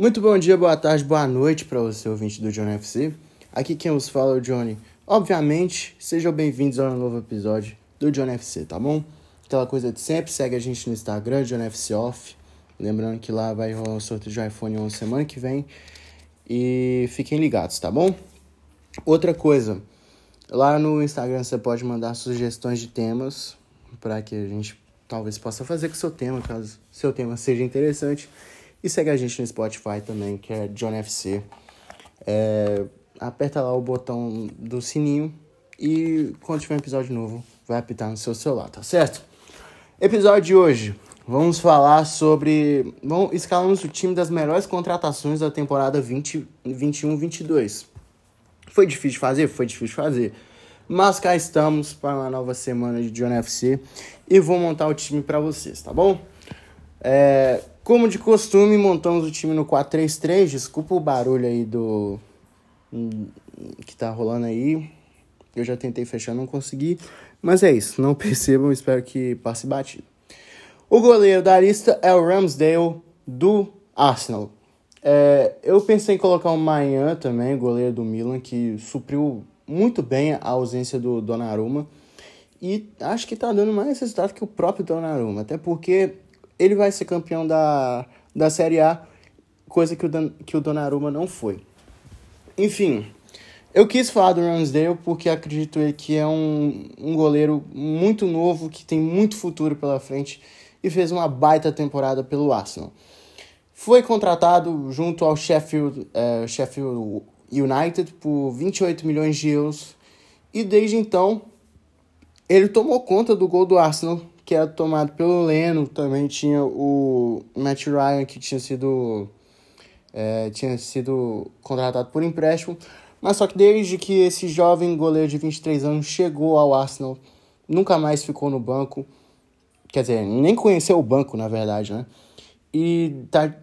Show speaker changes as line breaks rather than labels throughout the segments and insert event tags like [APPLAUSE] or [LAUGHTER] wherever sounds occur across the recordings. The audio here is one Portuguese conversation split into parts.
Muito bom dia, boa tarde, boa noite para você, ouvinte do Johnny FC. Aqui quem vos fala é o Johnny. Obviamente, sejam bem-vindos a um novo episódio do Johnny FC, tá bom? Aquela coisa de sempre, segue a gente no Instagram, Johnny FC Off. Lembrando que lá vai rolar o sorteio de iPhone 11 semana que vem. E fiquem ligados, tá bom? Outra coisa, lá no Instagram você pode mandar sugestões de temas para que a gente talvez possa fazer com o seu tema, caso seu tema seja interessante. E segue a gente no Spotify também, que é John FC. É, aperta lá o botão do sininho e quando tiver um episódio novo, vai apitar no seu celular, tá certo? Episódio de hoje, vamos falar sobre. Vamos, escalamos o time das melhores contratações da temporada 2021-22. Foi difícil fazer? Foi difícil fazer. Mas cá estamos para uma nova semana de John FC e vou montar o time para vocês, tá bom? É, como de costume, montamos o time no 4-3-3. Desculpa o barulho aí do. que tá rolando aí. Eu já tentei fechar, não consegui. Mas é isso, não [LAUGHS] percebam, espero que passe batido. O goleiro da lista é o Ramsdale do Arsenal. É, eu pensei em colocar o Mayan também, goleiro do Milan, que supriu muito bem a ausência do Donnarumma. E acho que tá dando mais resultado que o próprio Donnarumma. Até porque ele vai ser campeão da, da Série A, coisa que o, que o Donnarumma não foi. Enfim, eu quis falar do Ramsdale porque acredito que é um, um goleiro muito novo, que tem muito futuro pela frente e fez uma baita temporada pelo Arsenal. Foi contratado junto ao Sheffield, uh, Sheffield United por 28 milhões de euros e desde então ele tomou conta do gol do Arsenal, que era tomado pelo Leno. Também tinha o Matt Ryan, que tinha sido, é, tinha sido contratado por empréstimo. Mas só que desde que esse jovem goleiro de 23 anos chegou ao Arsenal, nunca mais ficou no banco. Quer dizer, nem conheceu o banco, na verdade, né? E tá,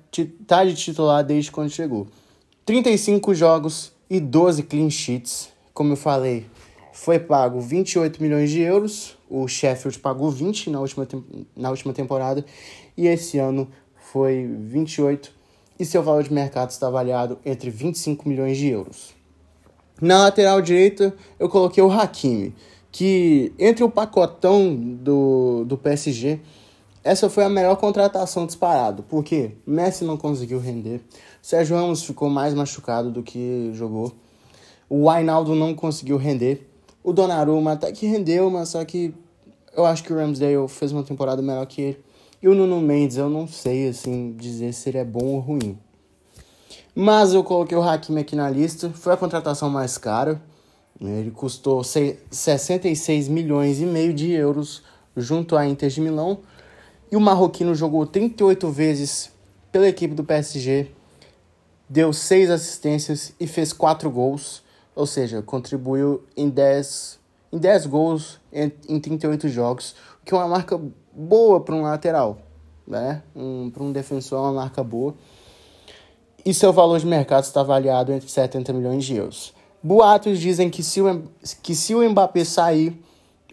tá de titular desde quando chegou. 35 jogos e 12 clean sheets. Como eu falei, foi pago 28 milhões de euros. O Sheffield pagou 20 na última, na última temporada. E esse ano foi 28. E seu valor de mercado está avaliado entre 25 milhões de euros. Na lateral direita, eu coloquei o Hakimi, que entre o pacotão do, do PSG, essa foi a melhor contratação disparado, porque Messi não conseguiu render, Sérgio Ramos ficou mais machucado do que jogou, o Ainaldo não conseguiu render, o Donnarumma até que rendeu, mas só que eu acho que o Ramsdale fez uma temporada melhor que ele. E o Nuno Mendes, eu não sei assim dizer se ele é bom ou ruim. Mas eu coloquei o Hakimi aqui na lista. Foi a contratação mais cara. Ele custou 66 milhões e meio de euros junto à Inter de Milão. E o marroquino jogou 38 vezes pela equipe do PSG, deu 6 assistências e fez 4 gols, ou seja, contribuiu em 10, em 10 gols em, em 38 jogos, o que é uma marca boa para um lateral, né? Um, para um defensor é uma marca boa e seu valor de mercado está avaliado entre 70 milhões de euros. Boatos dizem que se o, que se o Mbappé sair,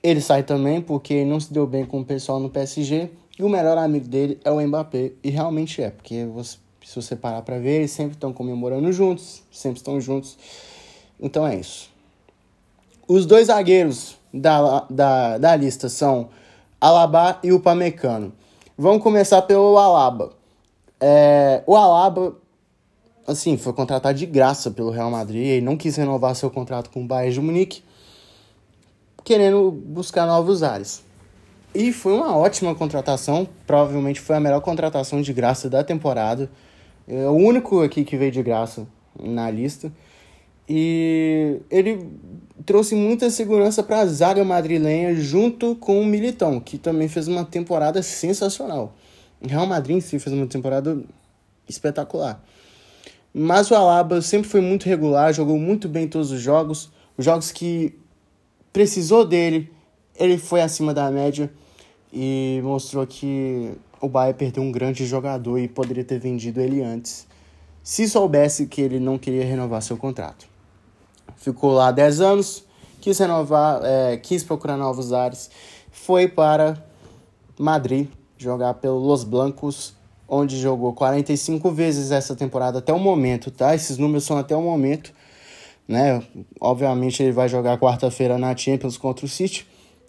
ele sai também, porque não se deu bem com o pessoal no PSG, e o melhor amigo dele é o Mbappé, e realmente é, porque você, se você parar para ver, eles sempre estão comemorando juntos, sempre estão juntos, então é isso. Os dois zagueiros da, da, da lista são Alaba e o Pamecano. Vamos começar pelo Alaba. É, o Alaba assim, foi contratado de graça pelo Real Madrid e não quis renovar seu contrato com o Bayern de Munique, querendo buscar novos ares. E foi uma ótima contratação, provavelmente foi a melhor contratação de graça da temporada. É o único aqui que veio de graça na lista. E ele trouxe muita segurança para a zaga madrilenha junto com o Militão, que também fez uma temporada sensacional. Real Madrid em si fez uma temporada espetacular. Mas o Alaba sempre foi muito regular, jogou muito bem todos os jogos. Os jogos que precisou dele, ele foi acima da média e mostrou que o Bayern perdeu um grande jogador e poderia ter vendido ele antes, se soubesse que ele não queria renovar seu contrato. Ficou lá 10 anos, quis renovar, é, quis procurar novos ares, foi para Madrid jogar pelo Los Blancos onde jogou 45 vezes essa temporada até o momento, tá? Esses números são até o momento, né? Obviamente ele vai jogar quarta-feira na Champions contra o City.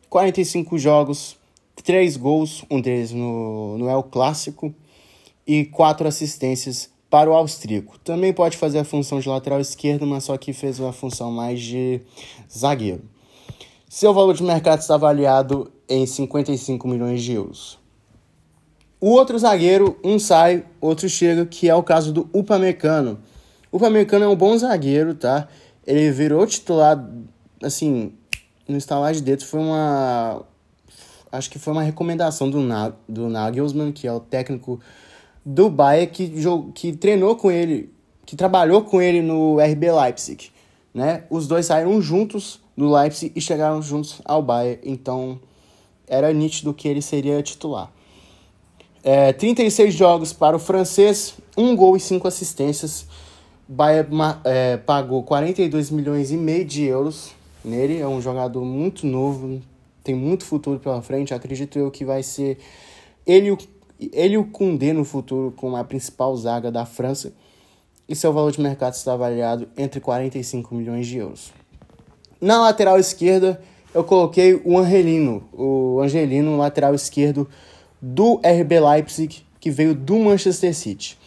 45 jogos, 3 gols, um deles no, no El Clássico, e 4 assistências para o austríaco. Também pode fazer a função de lateral esquerdo, mas só que fez uma função mais de zagueiro. Seu valor de mercado está avaliado em 55 milhões de euros. O outro zagueiro, um sai, outro chega, que é o caso do Upamecano. O Upamecano é um bom zagueiro, tá? Ele virou titular, assim, no instalar de dedos foi uma... Acho que foi uma recomendação do, Na, do Nagelsmann, que é o técnico do Bayern, que, que treinou com ele, que trabalhou com ele no RB Leipzig, né? Os dois saíram juntos do Leipzig e chegaram juntos ao Bayern, então era nítido que ele seria titular. É, 36 jogos para o francês, um gol e cinco assistências. Bayern é, pagou 42 milhões e meio de euros nele. É um jogador muito novo, tem muito futuro pela frente. Acredito eu que vai ser ele, ele o Koundé no futuro como a principal zaga da França. E seu valor de mercado está avaliado entre 45 milhões de euros. Na lateral esquerda, eu coloquei o Angelino, o Angelino, lateral esquerdo do RB Leipzig, que veio do Manchester City.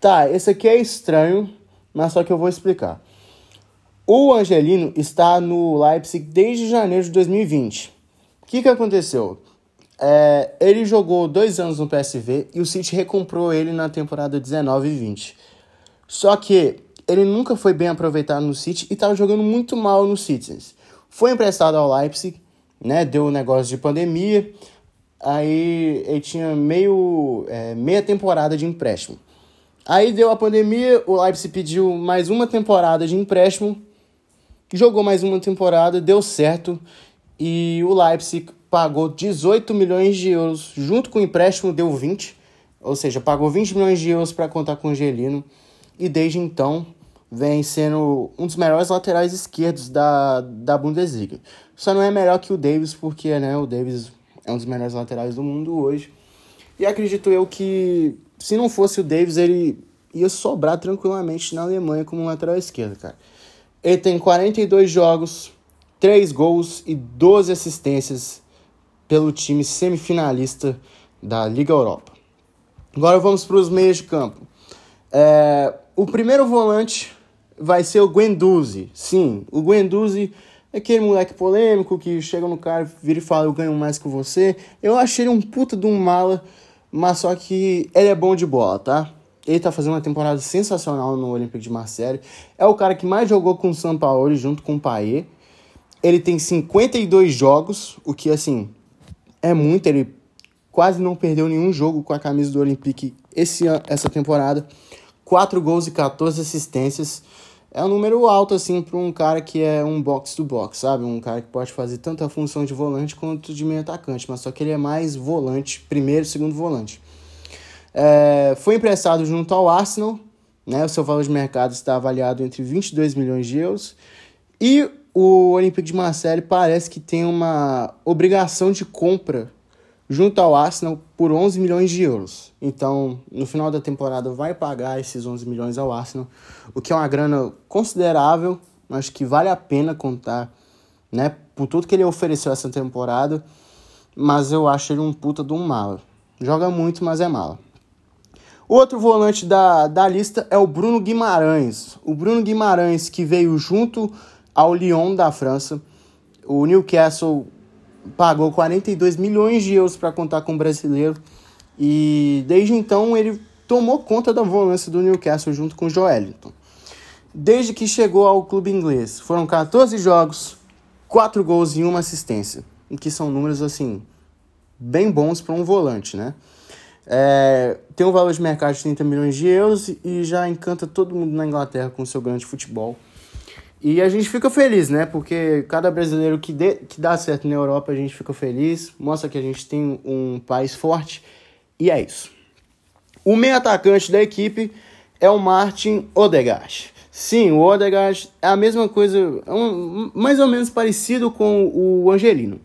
Tá, esse aqui é estranho, mas só que eu vou explicar. O Angelino está no Leipzig desde janeiro de 2020. O que, que aconteceu? É, ele jogou dois anos no PSV e o City recomprou ele na temporada 19 e 20. Só que ele nunca foi bem aproveitado no City e estava jogando muito mal no Citizens. Foi emprestado ao Leipzig, né? Deu um negócio de pandemia. Aí ele tinha meio, é, meia temporada de empréstimo. Aí deu a pandemia, o Leipzig pediu mais uma temporada de empréstimo, jogou mais uma temporada, deu certo e o Leipzig pagou 18 milhões de euros, junto com o empréstimo deu 20, ou seja, pagou 20 milhões de euros para contar com o Angelino e desde então vem sendo um dos melhores laterais esquerdos da, da Bundesliga. Só não é melhor que o Davis, porque né, o Davis é um dos melhores laterais do mundo hoje. E acredito eu que se não fosse o Davis, ele ia sobrar tranquilamente na Alemanha como lateral esquerdo, cara. Ele tem 42 jogos, 3 gols e 12 assistências pelo time semifinalista da Liga Europa. Agora vamos para os meios de campo. É, o primeiro volante vai ser o Guendouzi. Sim, o Guendouzi Aquele moleque polêmico que chega no cara, vira e fala, eu ganho mais que você. Eu achei ele um puta de um mala, mas só que ele é bom de bola, tá? Ele tá fazendo uma temporada sensacional no Olympique de Marseille. É o cara que mais jogou com o São Paulo junto com o Payet. Ele tem 52 jogos, o que, assim, é muito. Ele quase não perdeu nenhum jogo com a camisa do Olympique esse, essa temporada. 4 gols e 14 assistências é um número alto, assim, para um cara que é um box-to-box, sabe? Um cara que pode fazer tanto a função de volante quanto de meio atacante, mas só que ele é mais volante, primeiro segundo volante. É, foi emprestado junto ao Arsenal, né? O seu valor de mercado está avaliado entre 22 milhões de euros. E o Olympique de Marseille parece que tem uma obrigação de compra junto ao Arsenal por 11 milhões de euros. Então, no final da temporada, vai pagar esses 11 milhões ao Arsenal, o que é uma grana considerável, mas que vale a pena contar, né? Por tudo que ele ofereceu essa temporada, mas eu acho ele um puta de um mala. Joga muito, mas é mala. Outro volante da, da lista é o Bruno Guimarães. O Bruno Guimarães, que veio junto ao Lyon da França. O Newcastle pagou 42 milhões de euros para contar com o brasileiro e desde então ele tomou conta da volância do Newcastle junto com o Joelinton. Desde que chegou ao clube inglês, foram 14 jogos, 4 gols e uma assistência, que são números assim bem bons para um volante, né? É, tem um valor de mercado de 30 milhões de euros e já encanta todo mundo na Inglaterra com seu grande futebol. E a gente fica feliz, né? Porque cada brasileiro que, dê, que dá certo na Europa, a gente fica feliz, mostra que a gente tem um país forte. E é isso. O meio atacante da equipe é o Martin Odegaard. Sim, o Odegaard é a mesma coisa, é um, mais ou menos parecido com o Angelino.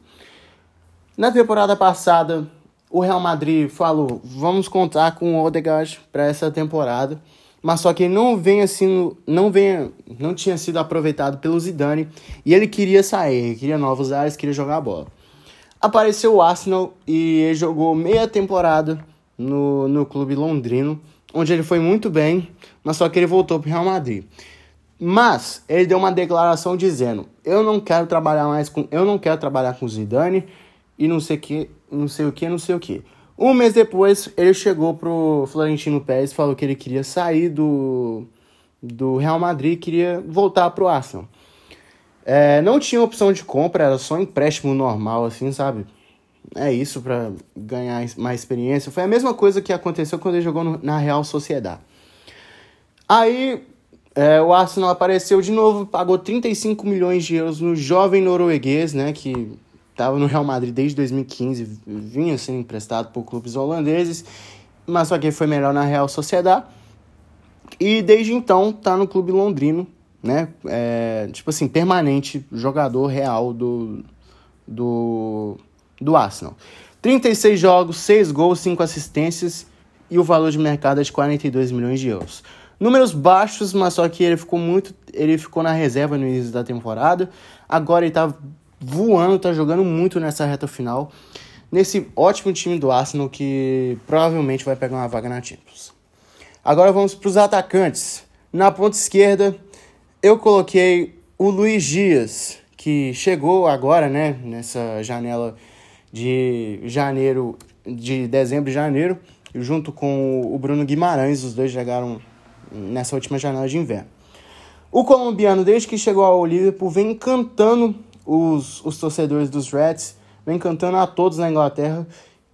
Na temporada passada, o Real Madrid falou: vamos contar com o Odegaard para essa temporada. Mas só que ele não vem assim, não vem, não tinha sido aproveitado pelo Zidane e ele queria sair, queria novos ares, queria jogar a bola. Apareceu o Arsenal e ele jogou meia temporada no, no clube londrino, onde ele foi muito bem, mas só que ele voltou para o Real Madrid. Mas ele deu uma declaração dizendo: "Eu não quero trabalhar mais com, eu não quero trabalhar com Zidane e não sei que, não sei o que, não sei o que". Um mês depois, ele chegou pro Florentino Pérez, falou que ele queria sair do, do Real Madrid, queria voltar pro Arsenal. É, não tinha opção de compra, era só empréstimo normal, assim, sabe? É isso para ganhar mais experiência. Foi a mesma coisa que aconteceu quando ele jogou no, na Real Sociedade. Aí é, o Arsenal apareceu de novo, pagou 35 milhões de euros no jovem norueguês, né? Que estava no Real Madrid desde 2015, vinha sendo emprestado por clubes holandeses, mas só que foi melhor na Real Sociedade. E desde então tá no clube londrino, né? É, tipo assim, permanente jogador real do, do, do Arsenal. 36 jogos, 6 gols, 5 assistências e o valor de mercado é de 42 milhões de euros. Números baixos, mas só que ele ficou muito. Ele ficou na reserva no início da temporada. Agora ele tá voando, tá jogando muito nessa reta final. Nesse ótimo time do Arsenal que provavelmente vai pegar uma vaga na Champions. Agora vamos para os atacantes. Na ponta esquerda, eu coloquei o Luiz Dias, que chegou agora, né, nessa janela de janeiro, de dezembro e janeiro, junto com o Bruno Guimarães, os dois chegaram nessa última janela de inverno. O colombiano, desde que chegou ao Liverpool, vem encantando os, os torcedores dos Reds, vem cantando a todos na Inglaterra.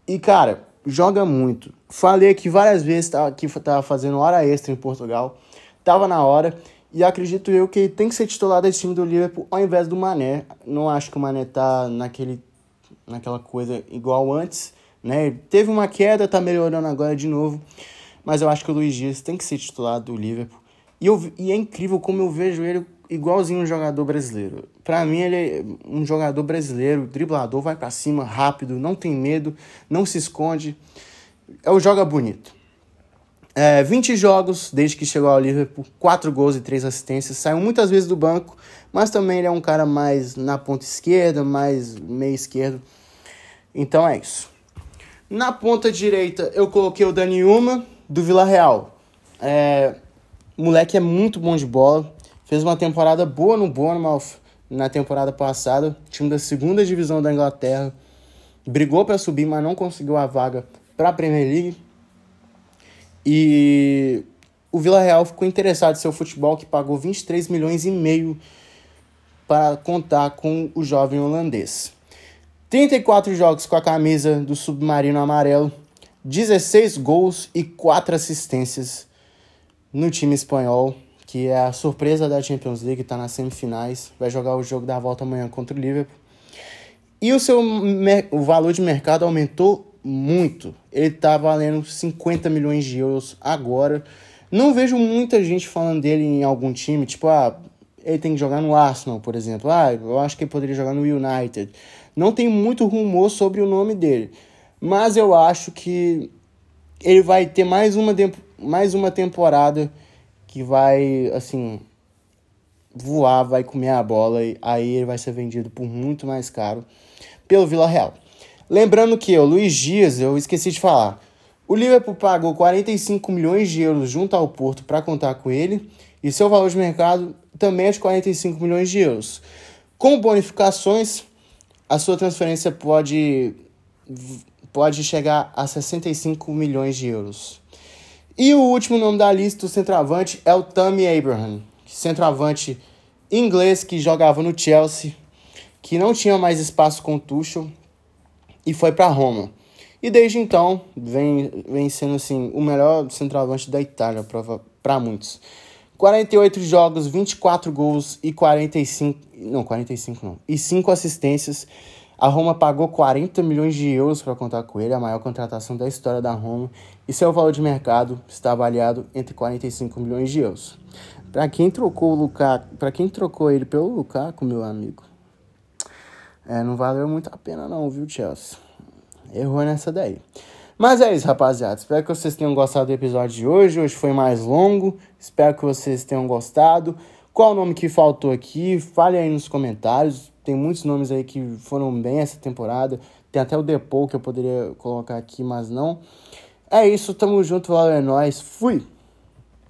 E, cara, joga muito. Falei aqui várias vezes tá, que tava fazendo hora extra em Portugal. Tava na hora. E acredito eu que tem que ser titular desse time do Liverpool ao invés do Mané. Não acho que o Mané tá naquele, naquela coisa igual antes. Né? Teve uma queda, tá melhorando agora de novo. Mas eu acho que o Luiz Dias tem que ser titular do Liverpool. E, eu, e é incrível como eu vejo ele igualzinho um jogador brasileiro. Para mim, ele é um jogador brasileiro, driblador, vai para cima, rápido, não tem medo, não se esconde. É o joga bonito. É, 20 jogos desde que chegou ao Liverpool, 4 gols e 3 assistências. Saiu muitas vezes do banco, mas também ele é um cara mais na ponta esquerda, mais meio esquerdo. Então é isso. Na ponta direita, eu coloquei o Dani Uma, do Vila Real. É, moleque é muito bom de bola, Fez uma temporada boa no Bournemouth na temporada passada, time da segunda divisão da Inglaterra. Brigou para subir, mas não conseguiu a vaga para a Premier League. E o Vila Real ficou interessado em seu futebol, que pagou 23 milhões e meio para contar com o jovem holandês. 34 jogos com a camisa do Submarino Amarelo, 16 gols e 4 assistências no time espanhol que é a surpresa da Champions League, está nas semifinais, vai jogar o jogo da volta amanhã contra o Liverpool. E o seu o valor de mercado aumentou muito. Ele está valendo 50 milhões de euros agora. Não vejo muita gente falando dele em algum time, tipo, ah, ele tem que jogar no Arsenal, por exemplo. Ah, eu acho que ele poderia jogar no United. Não tem muito rumor sobre o nome dele. Mas eu acho que ele vai ter mais uma, mais uma temporada que vai, assim, voar, vai comer a bola e aí ele vai ser vendido por muito mais caro pelo Vila Real. Lembrando que o Luiz Dias, eu esqueci de falar, o Liverpool pagou 45 milhões de euros junto ao Porto para contar com ele e seu valor de mercado também é de 45 milhões de euros. Com bonificações, a sua transferência pode, pode chegar a 65 milhões de euros. E o último nome da lista, o centroavante, é o Tammy Abraham, centroavante inglês que jogava no Chelsea, que não tinha mais espaço com o Tuchel e foi para Roma. E desde então vem, vem sendo assim, o melhor centroavante da Itália para muitos. 48 jogos, 24 gols e 45, não, 45 não, e 5 assistências a Roma pagou 40 milhões de euros para contar com ele, a maior contratação da história da Roma, e seu valor de mercado está avaliado entre 45 milhões de euros. Para quem trocou o Lukaku, para quem trocou ele pelo Lukaku, meu amigo, é, não valeu muito a pena não, viu, Chelsea? Errou nessa daí. Mas é isso, rapaziada. Espero que vocês tenham gostado do episódio de hoje. Hoje foi mais longo. Espero que vocês tenham gostado. Qual o nome que faltou aqui? Fale aí nos comentários. Tem muitos nomes aí que foram bem essa temporada. Tem até o Depou que eu poderia colocar aqui, mas não. É isso, tamo junto, valeu, é nóis. Fui!